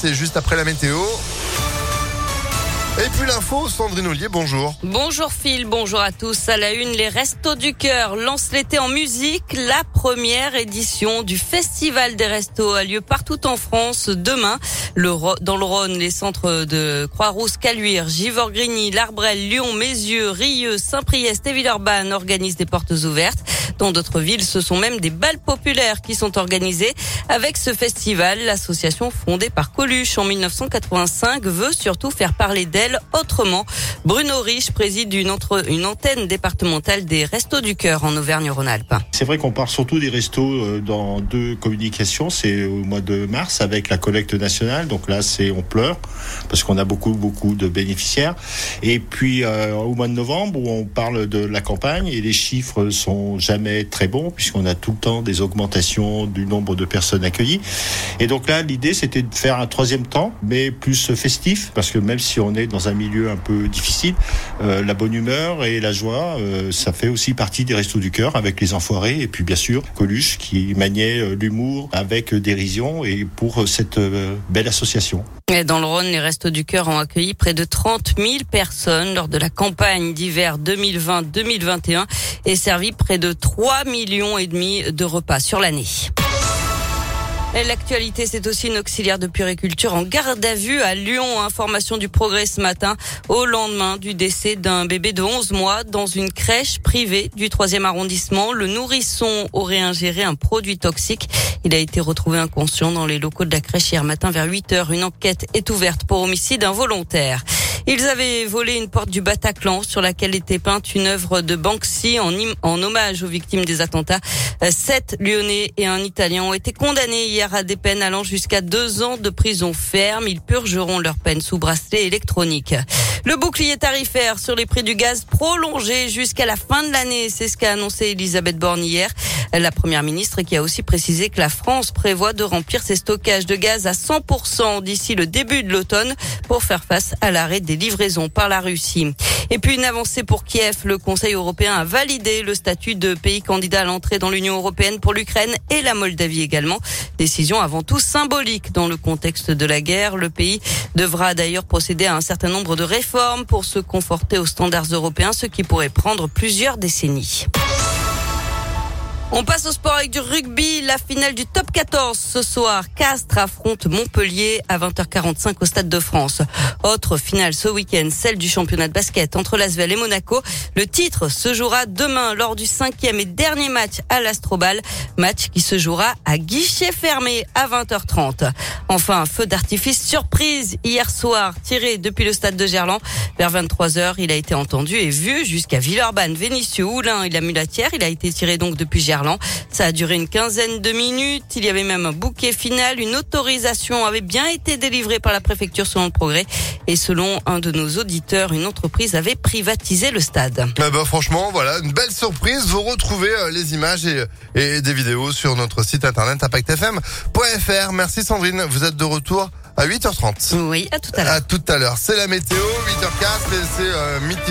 c'est juste après la météo. Et puis l'info, Sandrine Ollier, bonjour. Bonjour Phil, bonjour à tous. À la une, les Restos du Cœur lancent l'été en musique. La première édition du Festival des Restos a lieu partout en France demain. Dans le Rhône, les centres de Croix-Rousse, Caluire, Givor-Grigny, L'Arbrel, Lyon, Mézieux, Rieux, Saint-Priest et Villeurbanne organisent des portes ouvertes. Dans d'autres villes, ce sont même des balles populaires qui sont organisées. Avec ce festival, l'association fondée par Coluche en 1985 veut surtout faire parler d'elle autrement. Bruno Rich préside une, entre, une antenne départementale des Restos du Cœur en Auvergne-Rhône-Alpes. C'est vrai qu'on part surtout des restos euh, dans deux communications. C'est au mois de mars avec la collecte nationale. Donc là, c'est on pleure parce qu'on a beaucoup beaucoup de bénéficiaires. Et puis euh, au mois de novembre où on parle de la campagne et les chiffres sont jamais très bon puisqu'on a tout le temps des augmentations du nombre de personnes accueillies. Et donc là, l'idée, c'était de faire un troisième temps, mais plus festif, parce que même si on est dans un milieu un peu difficile, euh, la bonne humeur et la joie, euh, ça fait aussi partie des restos du cœur avec les enfoirés et puis bien sûr Coluche qui maniait euh, l'humour avec dérision et pour cette belle association. Dans le Rhône, les Restos du Cœur ont accueilli près de 30 000 personnes lors de la campagne d'hiver 2020-2021 et servi près de 3 millions et demi de repas sur l'année. L'actualité, c'est aussi une auxiliaire de puriculture en garde à vue à Lyon. Information du progrès ce matin au lendemain du décès d'un bébé de 11 mois dans une crèche privée du 3e arrondissement. Le nourrisson aurait ingéré un produit toxique. Il a été retrouvé inconscient dans les locaux de la crèche hier matin vers 8 heures. Une enquête est ouverte pour homicide involontaire. Ils avaient volé une porte du Bataclan sur laquelle était peinte une œuvre de Banksy en, hommage aux victimes des attentats. Sept Lyonnais et un Italien ont été condamnés hier à des peines allant jusqu'à deux ans de prison ferme. Ils purgeront leur peine sous bracelet électronique. Le bouclier tarifaire sur les prix du gaz prolongé jusqu'à la fin de l'année, c'est ce qu'a annoncé Elisabeth Borne hier. La première ministre qui a aussi précisé que la France prévoit de remplir ses stockages de gaz à 100% d'ici le début de l'automne pour faire face à l'arrêt des livraisons par la Russie. Et puis une avancée pour Kiev. Le Conseil européen a validé le statut de pays candidat à l'entrée dans l'Union européenne pour l'Ukraine et la Moldavie également. Décision avant tout symbolique dans le contexte de la guerre. Le pays devra d'ailleurs procéder à un certain nombre de réformes pour se conforter aux standards européens, ce qui pourrait prendre plusieurs décennies. On passe au sport avec du rugby. La finale du top 14 ce soir. Castres affronte Montpellier à 20h45 au Stade de France. Autre finale ce week-end, celle du championnat de basket entre Lasvel et Monaco. Le titre se jouera demain lors du cinquième et dernier match à l'Astrobal. Match qui se jouera à guichet fermé à 20h30. Enfin, feu d'artifice surprise hier soir tiré depuis le stade de Gerland. Vers 23h, il a été entendu et vu jusqu'à Villeurbanne, Vénissieux, Oulin et la Mulatière. Il a été tiré donc depuis Gerland ça a duré une quinzaine de minutes. Il y avait même un bouquet final. Une autorisation avait bien été délivrée par la préfecture selon le progrès. Et selon un de nos auditeurs, une entreprise avait privatisé le stade. Ah bah franchement, voilà, une belle surprise. Vous retrouvez euh, les images et, et des vidéos sur notre site internet impactfm.fr. Merci Sandrine, vous êtes de retour à 8h30. Oui, à tout à l'heure. À tout à l'heure. C'est la météo, 8h04 et c'est euh, mitigé.